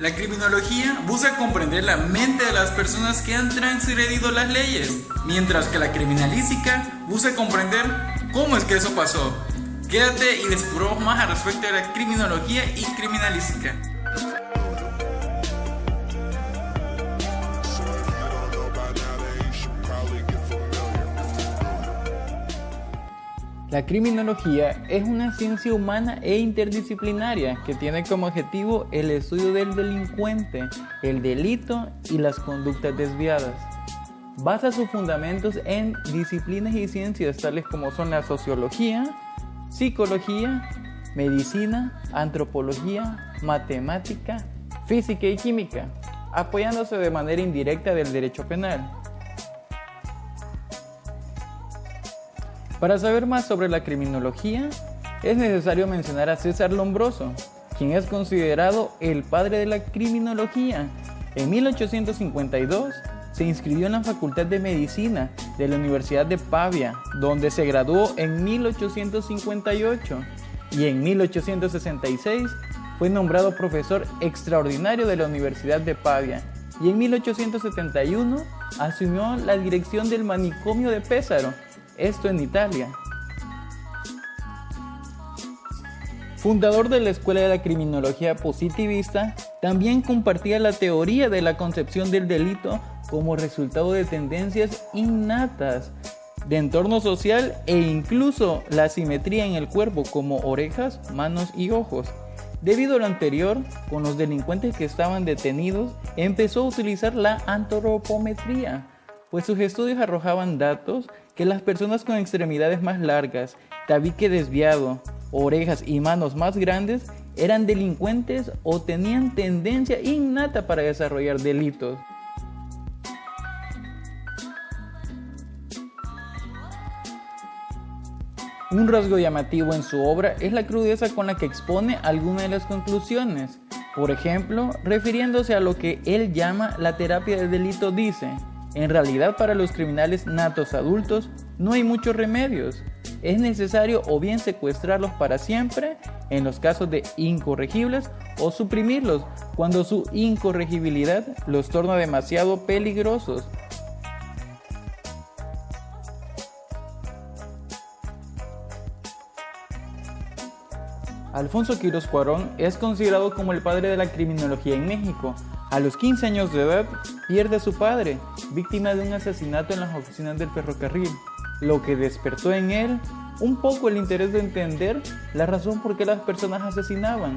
La criminología busca comprender la mente de las personas que han transgredido las leyes, mientras que la criminalística busca comprender cómo es que eso pasó. Quédate y descubramos más al respecto de la criminología y criminalística. La criminología es una ciencia humana e interdisciplinaria que tiene como objetivo el estudio del delincuente, el delito y las conductas desviadas. Basa sus fundamentos en disciplinas y ciencias tales como son la sociología, psicología, medicina, antropología, matemática, física y química, apoyándose de manera indirecta del derecho penal. Para saber más sobre la criminología, es necesario mencionar a César Lombroso, quien es considerado el padre de la criminología. En 1852 se inscribió en la Facultad de Medicina de la Universidad de Pavia, donde se graduó en 1858 y en 1866 fue nombrado profesor extraordinario de la Universidad de Pavia y en 1871 asumió la dirección del manicomio de Pésaro esto en Italia. Fundador de la Escuela de la Criminología Positivista, también compartía la teoría de la concepción del delito como resultado de tendencias innatas de entorno social e incluso la simetría en el cuerpo como orejas, manos y ojos. Debido a lo anterior, con los delincuentes que estaban detenidos, empezó a utilizar la antropometría, pues sus estudios arrojaban datos que las personas con extremidades más largas, tabique desviado, orejas y manos más grandes eran delincuentes o tenían tendencia innata para desarrollar delitos. Un rasgo llamativo en su obra es la crudeza con la que expone algunas de las conclusiones. Por ejemplo, refiriéndose a lo que él llama la terapia del delito, dice, en realidad para los criminales natos adultos no hay muchos remedios. Es necesario o bien secuestrarlos para siempre en los casos de incorregibles o suprimirlos cuando su incorregibilidad los torna demasiado peligrosos. Alfonso Quiroz Cuarón es considerado como el padre de la criminología en México. A los 15 años de edad pierde a su padre, víctima de un asesinato en las oficinas del ferrocarril, lo que despertó en él un poco el interés de entender la razón por qué las personas asesinaban.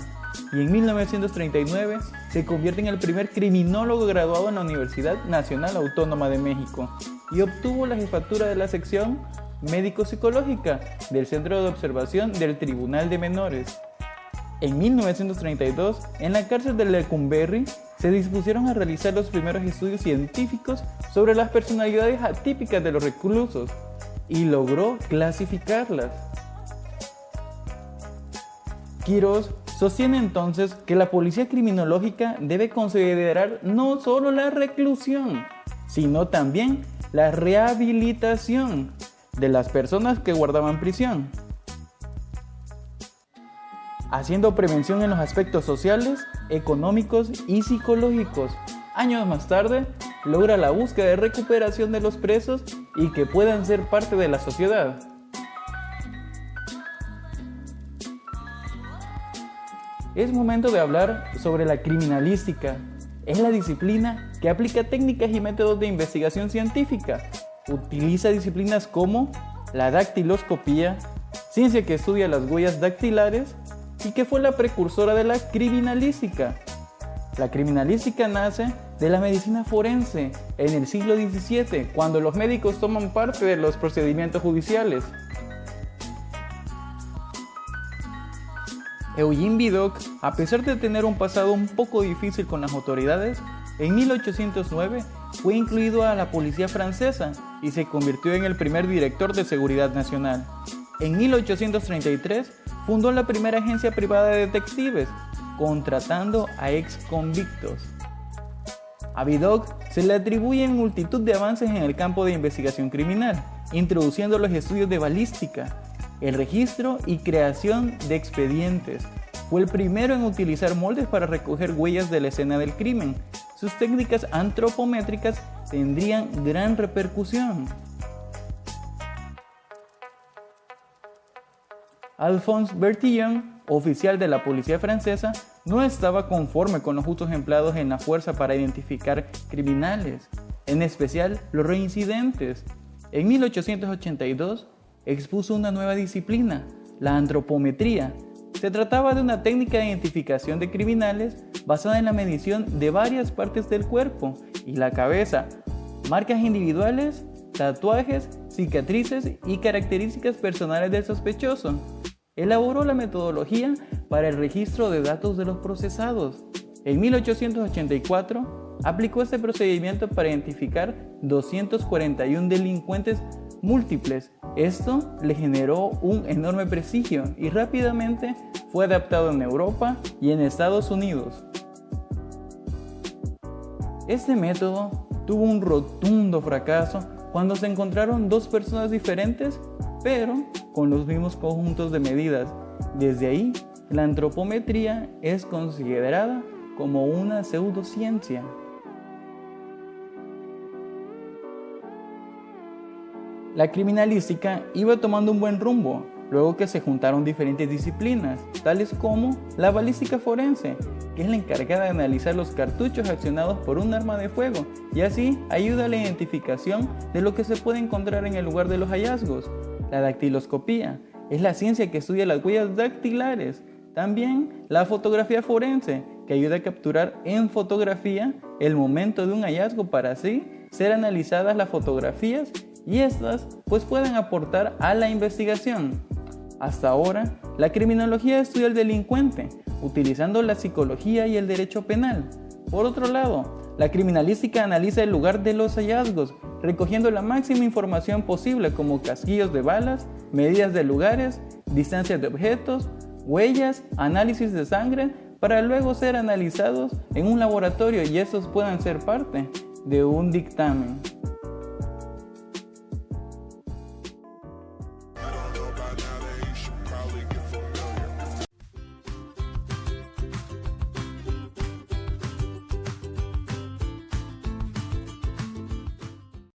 Y en 1939 se convierte en el primer criminólogo graduado en la Universidad Nacional Autónoma de México y obtuvo la jefatura de la sección médico-psicológica del Centro de Observación del Tribunal de Menores. En 1932, en la cárcel de Lecumberri, se dispusieron a realizar los primeros estudios científicos sobre las personalidades atípicas de los reclusos y logró clasificarlas. Quiroz sostiene entonces que la policía criminológica debe considerar no solo la reclusión, sino también la rehabilitación de las personas que guardaban prisión haciendo prevención en los aspectos sociales, económicos y psicológicos. Años más tarde, logra la búsqueda de recuperación de los presos y que puedan ser parte de la sociedad. Es momento de hablar sobre la criminalística. Es la disciplina que aplica técnicas y métodos de investigación científica. Utiliza disciplinas como la dactiloscopía, ciencia que estudia las huellas dactilares, y que fue la precursora de la criminalística. La criminalística nace de la medicina forense en el siglo XVII, cuando los médicos toman parte de los procedimientos judiciales. Eugene Vidocq, a pesar de tener un pasado un poco difícil con las autoridades, en 1809 fue incluido a la policía francesa y se convirtió en el primer director de seguridad nacional. En 1833 fundó la primera agencia privada de detectives, contratando a ex convictos. A Vidocq se le atribuyen multitud de avances en el campo de investigación criminal, introduciendo los estudios de balística, el registro y creación de expedientes, fue el primero en utilizar moldes para recoger huellas de la escena del crimen. Sus técnicas antropométricas tendrían gran repercusión. Alphonse Bertillon, oficial de la policía francesa, no estaba conforme con los usos empleados en la fuerza para identificar criminales, en especial los reincidentes. En 1882 expuso una nueva disciplina, la antropometría. Se trataba de una técnica de identificación de criminales basada en la medición de varias partes del cuerpo y la cabeza, marcas individuales, tatuajes, cicatrices y características personales del sospechoso. Elaboró la metodología para el registro de datos de los procesados. En 1884 aplicó este procedimiento para identificar 241 delincuentes múltiples. Esto le generó un enorme prestigio y rápidamente fue adaptado en Europa y en Estados Unidos. Este método tuvo un rotundo fracaso cuando se encontraron dos personas diferentes, pero con los mismos conjuntos de medidas. Desde ahí, la antropometría es considerada como una pseudociencia. La criminalística iba tomando un buen rumbo, luego que se juntaron diferentes disciplinas, tales como la balística forense, que es la encargada de analizar los cartuchos accionados por un arma de fuego y así ayuda a la identificación de lo que se puede encontrar en el lugar de los hallazgos. La dactiloscopía es la ciencia que estudia las huellas dactilares. También la fotografía forense, que ayuda a capturar en fotografía el momento de un hallazgo para así ser analizadas las fotografías y estas pues pueden aportar a la investigación. Hasta ahora, la criminología estudia al delincuente, utilizando la psicología y el derecho penal. Por otro lado, la criminalística analiza el lugar de los hallazgos, recogiendo la máxima información posible como casquillos de balas, medidas de lugares, distancias de objetos, huellas, análisis de sangre, para luego ser analizados en un laboratorio y estos puedan ser parte de un dictamen.